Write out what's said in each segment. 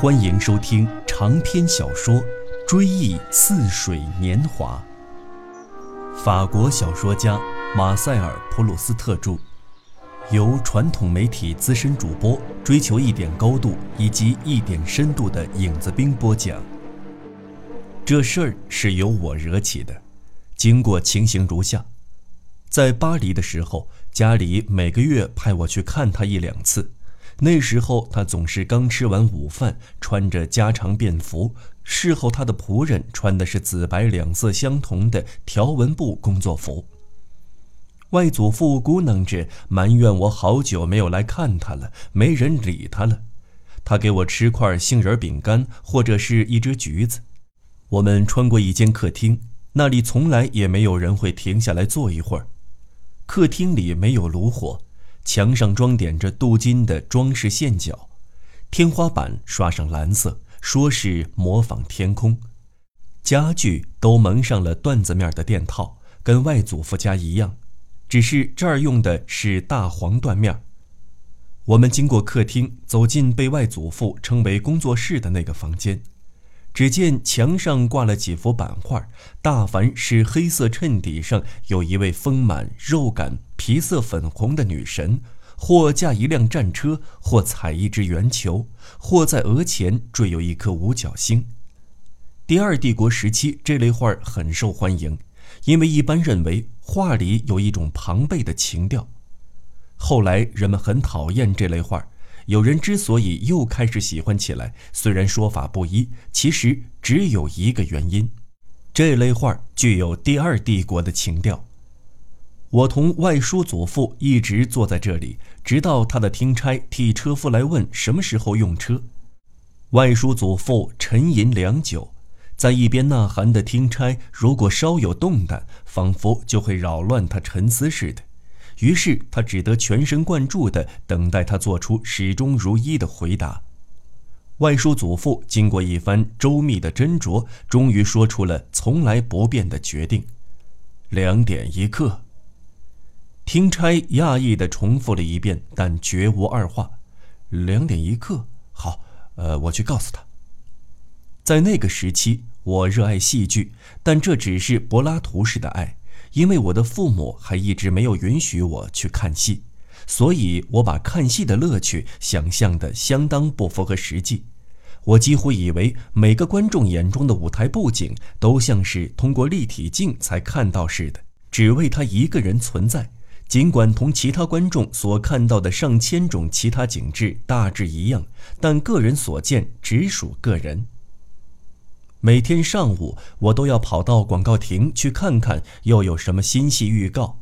欢迎收听长篇小说《追忆似水年华》，法国小说家马塞尔·普鲁斯特著，由传统媒体资深主播追求一点高度以及一点深度的影子兵播讲。这事儿是由我惹起的，经过情形如下：在巴黎的时候，家里每个月派我去看他一两次。那时候他总是刚吃完午饭，穿着家常便服；事后他的仆人穿的是紫白两色相同的条纹布工作服。外祖父咕囔着埋怨我好久没有来看他了，没人理他了。他给我吃块杏仁饼干或者是一只橘子。我们穿过一间客厅，那里从来也没有人会停下来坐一会儿。客厅里没有炉火。墙上装点着镀金的装饰线角，天花板刷上蓝色，说是模仿天空。家具都蒙上了缎子面的垫套，跟外祖父家一样，只是这儿用的是大黄缎面。我们经过客厅，走进被外祖父称为工作室的那个房间。只见墙上挂了几幅版画，大凡是黑色衬底上有一位丰满、肉感、皮色粉红的女神，或驾一辆战车，或踩一只圆球，或在额前缀有一颗五角星。第二帝国时期，这类画很受欢迎，因为一般认为画里有一种庞贝的情调。后来人们很讨厌这类画。有人之所以又开始喜欢起来，虽然说法不一，其实只有一个原因：这类画具有第二帝国的情调。我同外叔祖父一直坐在这里，直到他的听差替车夫来问什么时候用车。外叔祖父沉吟良久，在一边呐喊的听差，如果稍有动弹，仿佛就会扰乱他沉思似的。于是他只得全神贯注地等待他做出始终如一的回答。外叔祖父经过一番周密的斟酌，终于说出了从来不变的决定：两点一刻。听差讶异地重复了一遍，但绝无二话。两点一刻，好，呃，我去告诉他。在那个时期，我热爱戏剧，但这只是柏拉图式的爱。因为我的父母还一直没有允许我去看戏，所以我把看戏的乐趣想象的相当不符合实际。我几乎以为每个观众眼中的舞台布景都像是通过立体镜才看到似的，只为他一个人存在。尽管同其他观众所看到的上千种其他景致大致一样，但个人所见只属个人。每天上午，我都要跑到广告亭去看看又有什么新戏预告。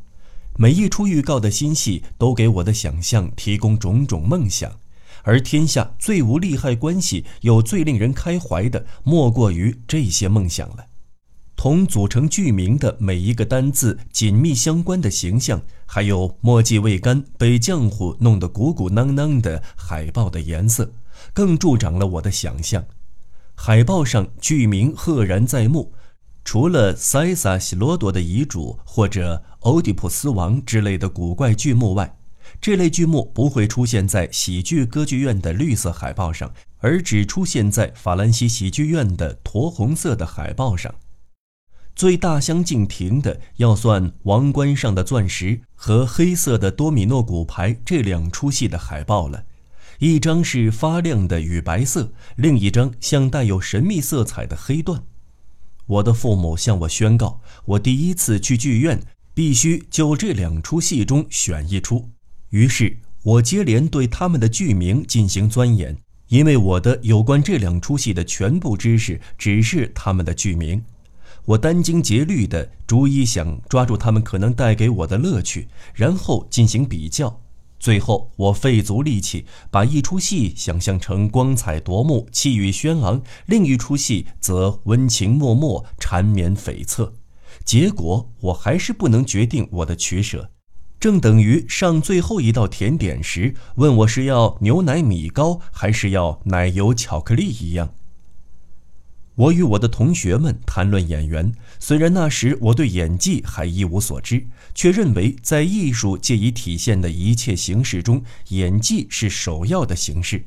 每一出预告的新戏都给我的想象提供种种梦想，而天下最无利害关系又最令人开怀的，莫过于这些梦想了。同组成剧名的每一个单字紧密相关的形象，还有墨迹未干被浆糊弄得鼓鼓囊囊的海报的颜色，更助长了我的想象。海报上剧名赫然在目，除了塞萨西罗多的遗嘱或者欧狄普斯王之类的古怪剧目外，这类剧目不会出现在喜剧歌剧院的绿色海报上，而只出现在法兰西喜剧院的驼红色的海报上。最大相径庭的，要算王冠上的钻石和黑色的多米诺骨牌这两出戏的海报了。一张是发亮的雨白色，另一张像带有神秘色彩的黑缎。我的父母向我宣告，我第一次去剧院必须就这两出戏中选一出。于是我接连对他们的剧名进行钻研，因为我的有关这两出戏的全部知识只是他们的剧名。我殚精竭虑地逐一想抓住他们可能带给我的乐趣，然后进行比较。最后，我费足力气把一出戏想象成光彩夺目、气宇轩昂，另一出戏则温情脉脉、缠绵悱恻。结果，我还是不能决定我的取舍，正等于上最后一道甜点时问我是要牛奶米糕还是要奶油巧克力一样。我与我的同学们谈论演员，虽然那时我对演技还一无所知，却认为在艺术借以体现的一切形式中，演技是首要的形式。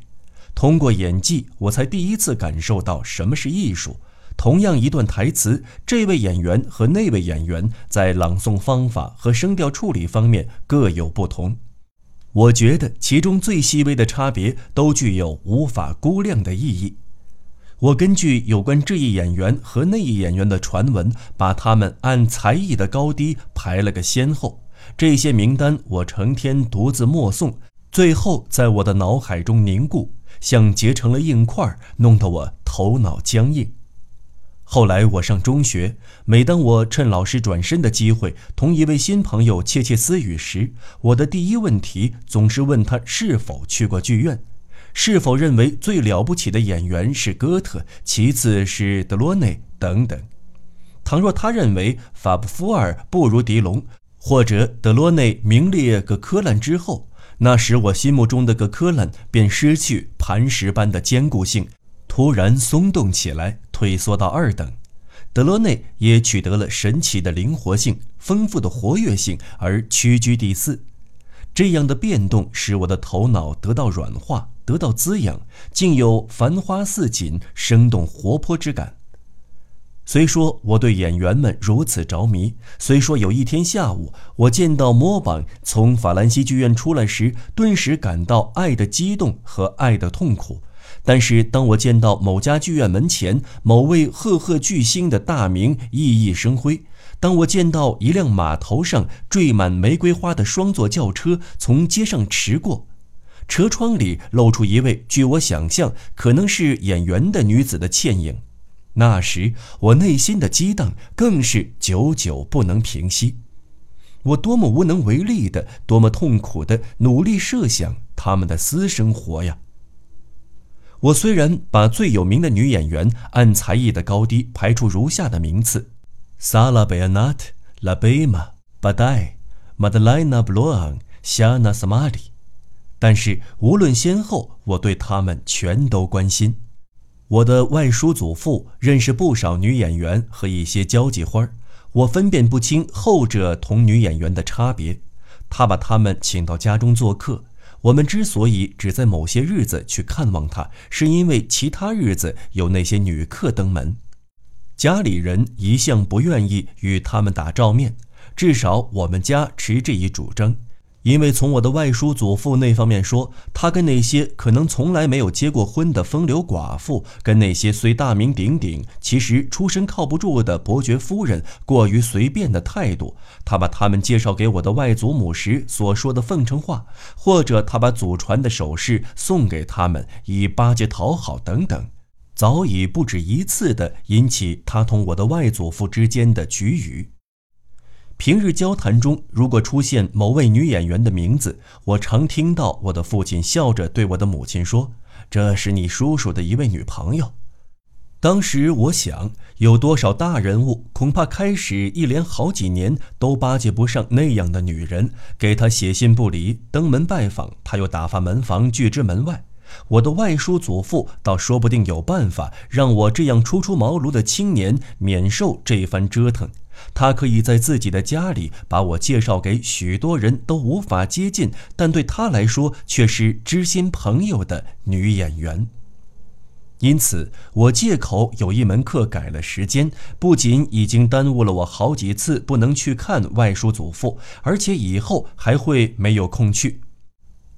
通过演技，我才第一次感受到什么是艺术。同样一段台词，这位演员和那位演员在朗诵方法和声调处理方面各有不同。我觉得其中最细微的差别都具有无法估量的意义。我根据有关这一演员和那一演员的传闻，把他们按才艺的高低排了个先后。这些名单我成天独自默诵，最后在我的脑海中凝固，像结成了硬块，弄得我头脑僵硬。后来我上中学，每当我趁老师转身的机会同一位新朋友窃窃私语时，我的第一问题总是问他是否去过剧院。是否认为最了不起的演员是哥特，其次是德罗内等等？倘若他认为法布夫尔不如狄龙，或者德罗内名列葛科兰之后，那时我心目中的葛科兰便失去磐石般的坚固性，突然松动起来，退缩到二等；德罗内也取得了神奇的灵活性、丰富的活跃性，而屈居第四。这样的变动使我的头脑得到软化。得到滋养，竟有繁花似锦、生动活泼之感。虽说我对演员们如此着迷，虽说有一天下午我见到模榜从法兰西剧院出来时，顿时感到爱的激动和爱的痛苦，但是当我见到某家剧院门前某位赫赫巨星的大名熠熠生辉，当我见到一辆码头上缀满玫瑰花的双座轿车从街上驰过，车窗里露出一位，据我想象可能是演员的女子的倩影。那时我内心的激荡更是久久不能平息。我多么无能为力的，多么痛苦的努力设想他们的私生活呀！我虽然把最有名的女演员按才艺的高低排出如下的名次：萨拉贝安娜特、拉贝玛、巴代、马德莱娜·布洛昂、夏娜·萨马里。但是无论先后，我对他们全都关心。我的外叔祖父认识不少女演员和一些交际花儿我分辨不清后者同女演员的差别。他把他们请到家中做客。我们之所以只在某些日子去看望他，是因为其他日子有那些女客登门。家里人一向不愿意与他们打照面，至少我们家持这一主张。因为从我的外叔祖父那方面说，他跟那些可能从来没有结过婚的风流寡妇，跟那些虽大名鼎鼎，其实出身靠不住的伯爵夫人过于随便的态度，他把他们介绍给我的外祖母时所说的奉承话，或者他把祖传的首饰送给他们以巴结讨好等等，早已不止一次的引起他同我的外祖父之间的局语。平日交谈中，如果出现某位女演员的名字，我常听到我的父亲笑着对我的母亲说：“这是你叔叔的一位女朋友。”当时我想，有多少大人物恐怕开始一连好几年都巴结不上那样的女人，给她写信不离，登门拜访她又打发门房拒之门外。我的外叔祖父倒说不定有办法让我这样初出茅庐的青年免受这番折腾。他可以在自己的家里把我介绍给许多人都无法接近，但对他来说却是知心朋友的女演员。因此，我借口有一门课改了时间，不仅已经耽误了我好几次不能去看外叔祖父，而且以后还会没有空去。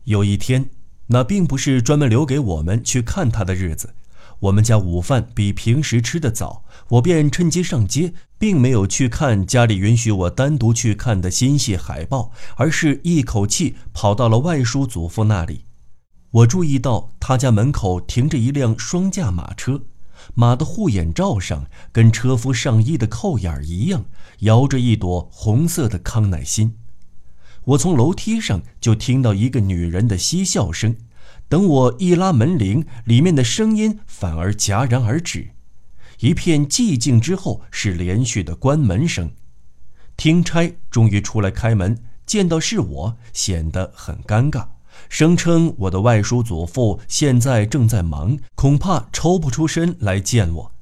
有一天，那并不是专门留给我们去看他的日子。我们家午饭比平时吃的早，我便趁机上街，并没有去看家里允许我单独去看的新戏海报，而是一口气跑到了外叔祖父那里。我注意到他家门口停着一辆双驾马车，马的护眼罩上跟车夫上衣的扣眼一样，摇着一朵红色的康乃馨。我从楼梯上就听到一个女人的嬉笑声。等我一拉门铃，里面的声音反而戛然而止，一片寂静之后是连续的关门声。听差终于出来开门，见到是我，显得很尴尬，声称我的外叔祖父现在正在忙，恐怕抽不出身来见我。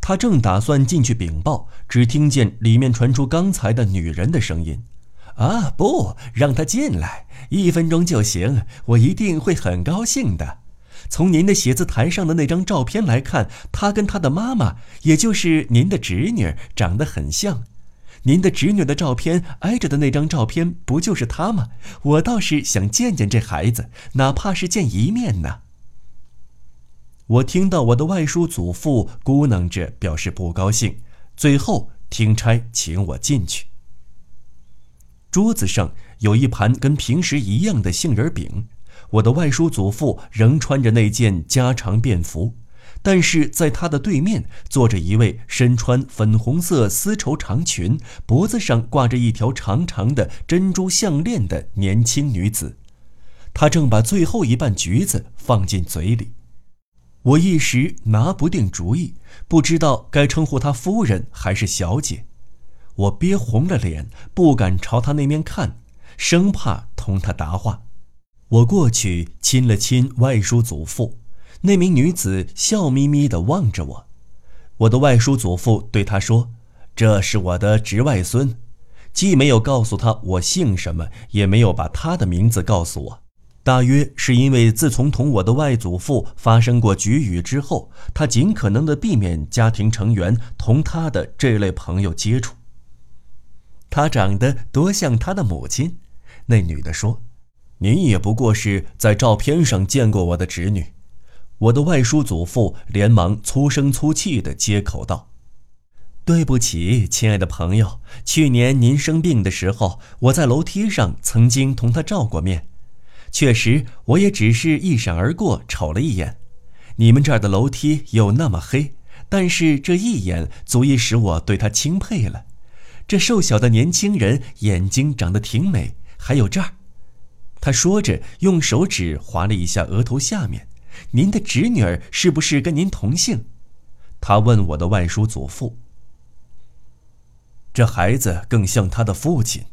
他正打算进去禀报，只听见里面传出刚才的女人的声音。啊，不让他进来，一分钟就行，我一定会很高兴的。从您的写字台上的那张照片来看，他跟他的妈妈，也就是您的侄女，长得很像。您的侄女的照片挨着的那张照片，不就是他吗？我倒是想见见这孩子，哪怕是见一面呢。我听到我的外叔祖父咕囔着表示不高兴，最后听差请我进去。桌子上有一盘跟平时一样的杏仁饼，我的外叔祖父仍穿着那件家常便服。但是在他的对面坐着一位身穿粉红色丝绸长裙、脖子上挂着一条长长的珍珠项链的年轻女子，她正把最后一瓣橘子放进嘴里。我一时拿不定主意，不知道该称呼她夫人还是小姐。我憋红了脸，不敢朝他那面看，生怕同他答话。我过去亲了亲外叔祖父。那名女子笑眯眯地望着我，我的外叔祖父对她说：“这是我的侄外孙。”既没有告诉他我姓什么，也没有把他的名字告诉我。大约是因为自从同我的外祖父发生过局语之后，他尽可能地避免家庭成员同他的这类朋友接触。他长得多像他的母亲，那女的说：“您也不过是在照片上见过我的侄女。”我的外叔祖父连忙粗声粗气地接口道：“对不起，亲爱的朋友，去年您生病的时候，我在楼梯上曾经同他照过面。确实，我也只是一闪而过，瞅了一眼。你们这儿的楼梯又那么黑，但是这一眼足以使我对他钦佩了。这瘦小的年轻人眼睛长得挺美，还有这儿。”他说着，用手指划了一下额头下面。您的侄女儿是不是跟您同姓？他问我的外叔祖父。这孩子更像他的父亲。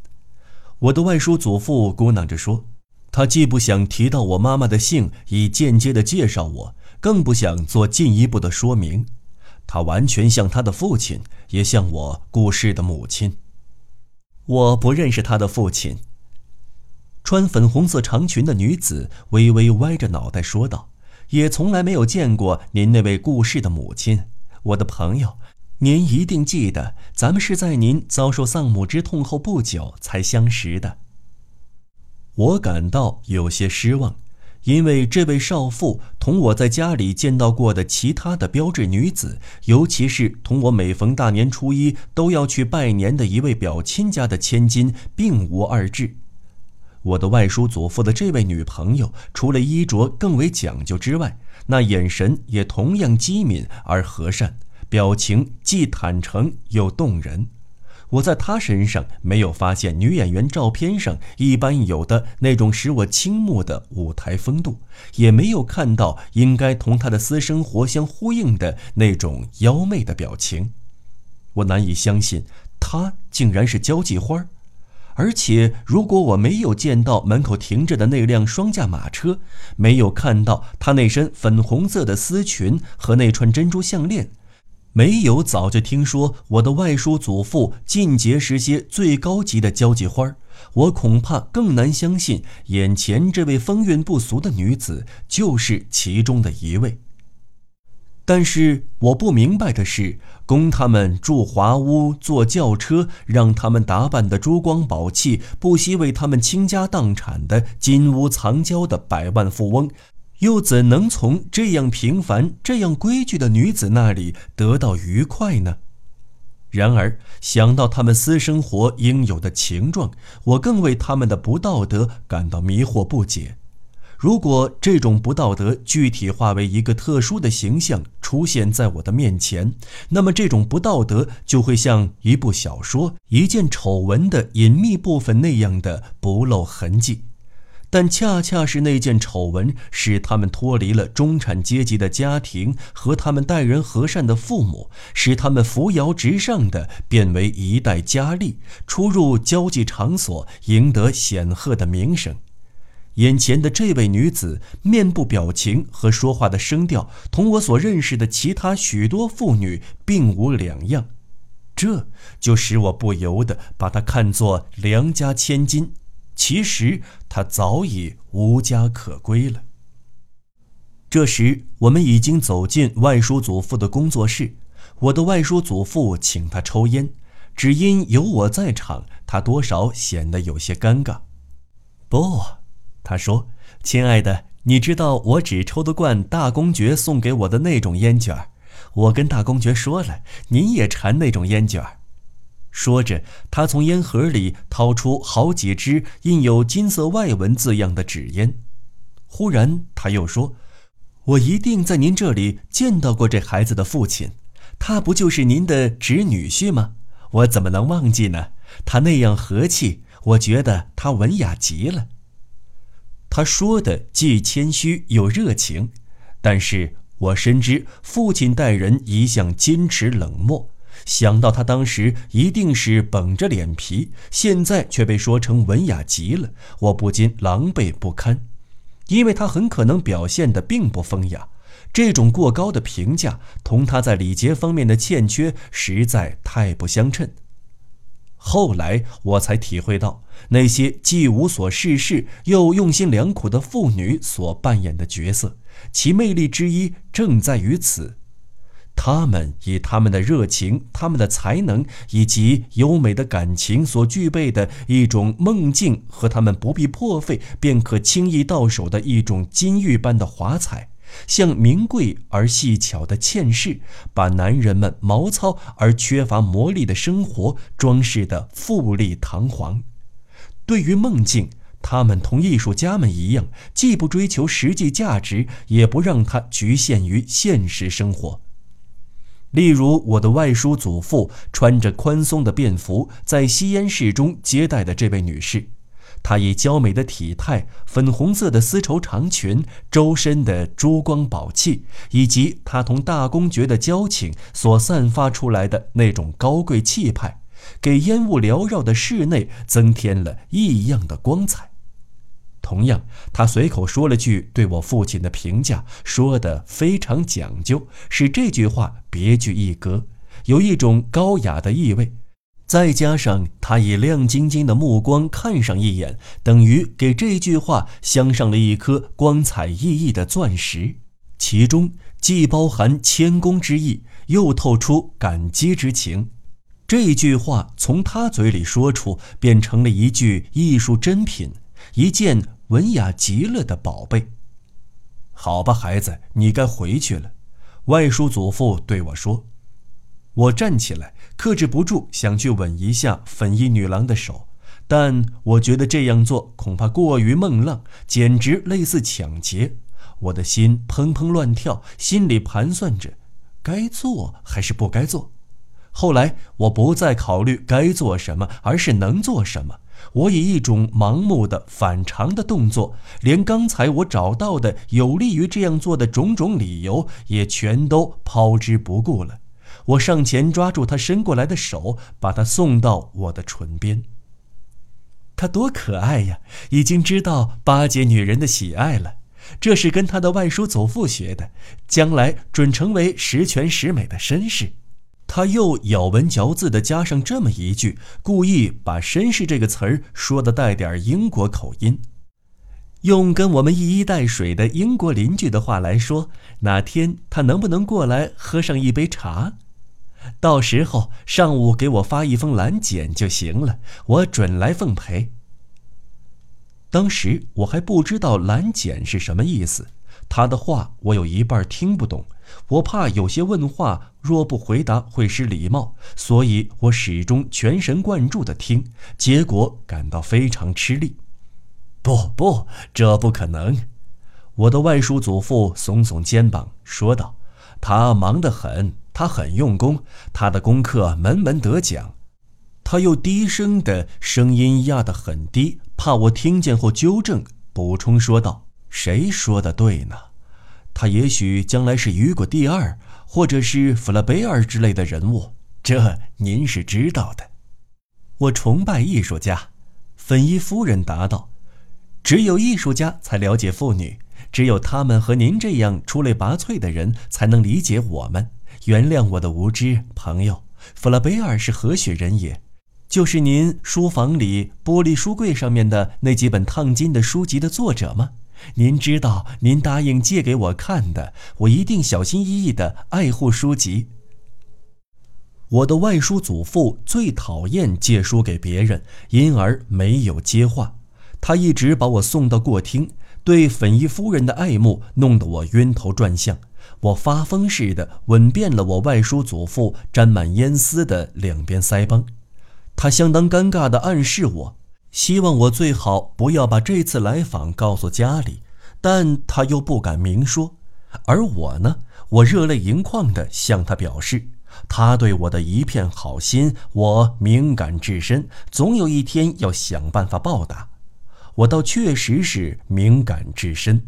我的外叔祖父咕囔着说：“他既不想提到我妈妈的姓，以间接的介绍我，更不想做进一步的说明。他完全像他的父亲，也像我故世的母亲。我不认识他的父亲。”穿粉红色长裙的女子微微歪着脑袋说道。也从来没有见过您那位故世的母亲，我的朋友，您一定记得，咱们是在您遭受丧母之痛后不久才相识的。我感到有些失望，因为这位少妇同我在家里见到过的其他的标致女子，尤其是同我每逢大年初一都要去拜年的一位表亲家的千金，并无二致。我的外叔祖父的这位女朋友，除了衣着更为讲究之外，那眼神也同样机敏而和善，表情既坦诚又动人。我在她身上没有发现女演员照片上一般有的那种使我倾慕的舞台风度，也没有看到应该同她的私生活相呼应的那种妖媚的表情。我难以相信，她竟然是交际花儿。而且，如果我没有见到门口停着的那辆双驾马车，没有看到她那身粉红色的丝裙和那串珍珠项链，没有早就听说我的外叔祖父进节时些最高级的交际花我恐怕更难相信眼前这位风韵不俗的女子就是其中的一位。但是我不明白的是，供他们住华屋、坐轿车，让他们打扮的珠光宝气，不惜为他们倾家荡产的金屋藏娇的百万富翁，又怎能从这样平凡、这样规矩的女子那里得到愉快呢？然而想到他们私生活应有的情状，我更为他们的不道德感到迷惑不解。如果这种不道德具体化为一个特殊的形象出现在我的面前，那么这种不道德就会像一部小说、一件丑闻的隐秘部分那样的不露痕迹。但恰恰是那件丑闻，使他们脱离了中产阶级的家庭和他们待人和善的父母，使他们扶摇直上的变为一代佳丽，出入交际场所，赢得显赫的名声。眼前的这位女子，面部表情和说话的声调，同我所认识的其他许多妇女并无两样，这就使我不由得把她看作良家千金。其实他早已无家可归了。这时，我们已经走进外叔祖父的工作室。我的外叔祖父请他抽烟，只因有我在场，他多少显得有些尴尬。不，他说：“亲爱的，你知道我只抽得惯大公爵送给我的那种烟卷儿。我跟大公爵说了，您也馋那种烟卷儿。”说着，他从烟盒里掏出好几支印有金色外文字样的纸烟。忽然，他又说：“我一定在您这里见到过这孩子的父亲，他不就是您的侄女婿吗？我怎么能忘记呢？他那样和气，我觉得他文雅极了。”他说的既谦虚又热情，但是我深知父亲待人一向矜持冷漠。想到他当时一定是绷着脸皮，现在却被说成文雅极了，我不禁狼狈不堪。因为他很可能表现的并不风雅，这种过高的评价同他在礼节方面的欠缺实在太不相称。后来我才体会到，那些既无所事事又用心良苦的妇女所扮演的角色，其魅力之一正在于此。他们以他们的热情、他们的才能以及优美的感情所具备的一种梦境，和他们不必破费便可轻易到手的一种金玉般的华彩，像名贵而细巧的嵌饰，把男人们毛糙而缺乏魔力的生活装饰得富丽堂皇。对于梦境，他们同艺术家们一样，既不追求实际价值，也不让它局限于现实生活。例如，我的外叔祖父穿着宽松的便服，在吸烟室中接待的这位女士，她以娇美的体态、粉红色的丝绸长裙、周身的珠光宝气，以及她同大公爵的交情所散发出来的那种高贵气派，给烟雾缭绕的室内增添了异样的光彩。同样，他随口说了句对我父亲的评价，说的非常讲究，使这句话别具一格，有一种高雅的意味。再加上他以亮晶晶的目光看上一眼，等于给这句话镶上了一颗光彩熠熠的钻石，其中既包含谦恭之意，又透出感激之情。这句话从他嘴里说出，便成了一句艺术珍品。一件文雅极了的宝贝。好吧，孩子，你该回去了。外叔祖父对我说。我站起来，克制不住想去吻一下粉衣女郎的手，但我觉得这样做恐怕过于梦浪，简直类似抢劫。我的心砰砰乱跳，心里盘算着，该做还是不该做。后来我不再考虑该做什么，而是能做什么。我以一种盲目的反常的动作，连刚才我找到的有利于这样做的种种理由也全都抛之不顾了。我上前抓住他伸过来的手，把他送到我的唇边。他多可爱呀！已经知道巴结女人的喜爱了，这是跟他的外叔祖父学的，将来准成为十全十美的绅士。他又咬文嚼字地加上这么一句，故意把“绅士”这个词儿说的带点英国口音。用跟我们一衣带水的英国邻居的话来说，哪天他能不能过来喝上一杯茶？到时候上午给我发一封蓝简就行了，我准来奉陪。当时我还不知道蓝简是什么意思，他的话我有一半听不懂。我怕有些问话若不回答会失礼貌，所以我始终全神贯注地听，结果感到非常吃力。不不，这不可能！我的外叔祖父耸耸肩膀说道：“他忙得很，他很用功，他的功课门门得奖。”他又低声的声音压得很低，怕我听见后纠正，补充说道：“谁说的对呢？”他也许将来是雨果第二，或者是弗拉贝尔之类的人物，这您是知道的。我崇拜艺术家，粉衣夫人答道：“只有艺术家才了解妇女，只有他们和您这样出类拔萃的人才能理解我们。原谅我的无知，朋友。弗拉贝尔是何许人也？就是您书房里玻璃书柜上面的那几本烫金的书籍的作者吗？您知道，您答应借给我看的，我一定小心翼翼地爱护书籍。我的外叔祖父最讨厌借书给别人，因而没有接话。他一直把我送到过厅，对粉衣夫人的爱慕弄得我晕头转向。我发疯似的吻遍了我外叔祖父沾满烟丝的两边腮帮。他相当尴尬地暗示我。希望我最好不要把这次来访告诉家里，但他又不敢明说。而我呢，我热泪盈眶地向他表示，他对我的一片好心，我敏感至深，总有一天要想办法报答。我倒确实是敏感至深。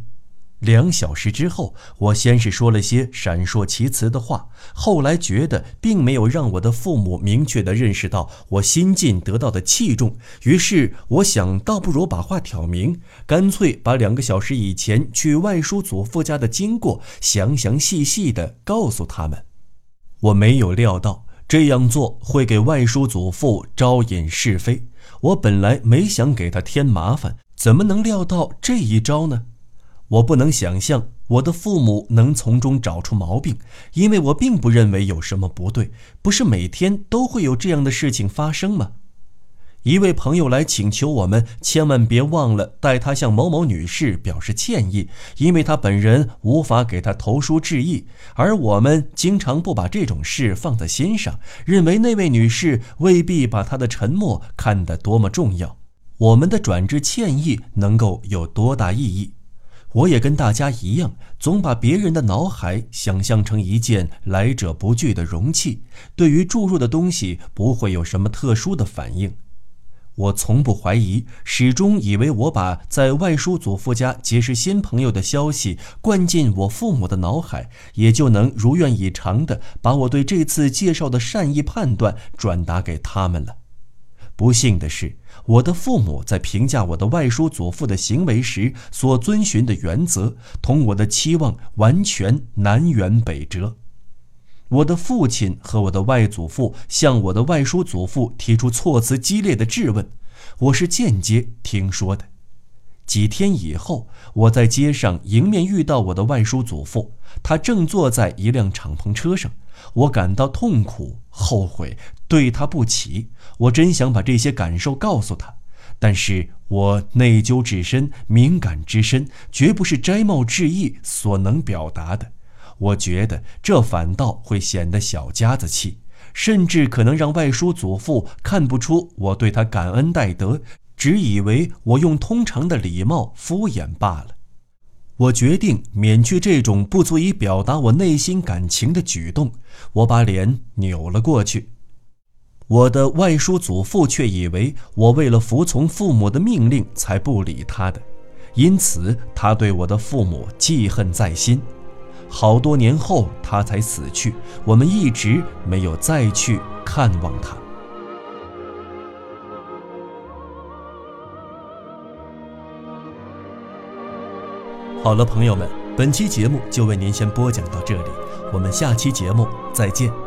两小时之后，我先是说了些闪烁其词的话，后来觉得并没有让我的父母明确地认识到我新近得到的器重，于是我想，倒不如把话挑明，干脆把两个小时以前去外叔祖父家的经过详详细细地告诉他们。我没有料到这样做会给外叔祖父招引是非，我本来没想给他添麻烦，怎么能料到这一招呢？我不能想象我的父母能从中找出毛病，因为我并不认为有什么不对。不是每天都会有这样的事情发生吗？一位朋友来请求我们千万别忘了代他向某某女士表示歉意，因为他本人无法给他投书致意。而我们经常不把这种事放在心上，认为那位女士未必把他的沉默看得多么重要。我们的转致歉意能够有多大意义？我也跟大家一样，总把别人的脑海想象成一件来者不拒的容器，对于注入的东西不会有什么特殊的反应。我从不怀疑，始终以为我把在外叔祖父家结识新朋友的消息灌进我父母的脑海，也就能如愿以偿地把我对这次介绍的善意判断转达给他们了。不幸的是。我的父母在评价我的外叔祖父的行为时所遵循的原则，同我的期望完全南辕北辙。我的父亲和我的外祖父向我的外叔祖父提出措辞激烈的质问，我是间接听说的。几天以后，我在街上迎面遇到我的外叔祖父，他正坐在一辆敞篷车上。我感到痛苦、后悔，对他不起。我真想把这些感受告诉他，但是我内疚至深，敏感至深，绝不是摘帽致意所能表达的。我觉得这反倒会显得小家子气，甚至可能让外叔祖父看不出我对他感恩戴德。只以为我用通常的礼貌敷衍罢了。我决定免去这种不足以表达我内心感情的举动。我把脸扭了过去。我的外叔祖父却以为我为了服从父母的命令才不理他的，因此他对我的父母记恨在心。好多年后他才死去，我们一直没有再去看望他。好了，朋友们，本期节目就为您先播讲到这里，我们下期节目再见。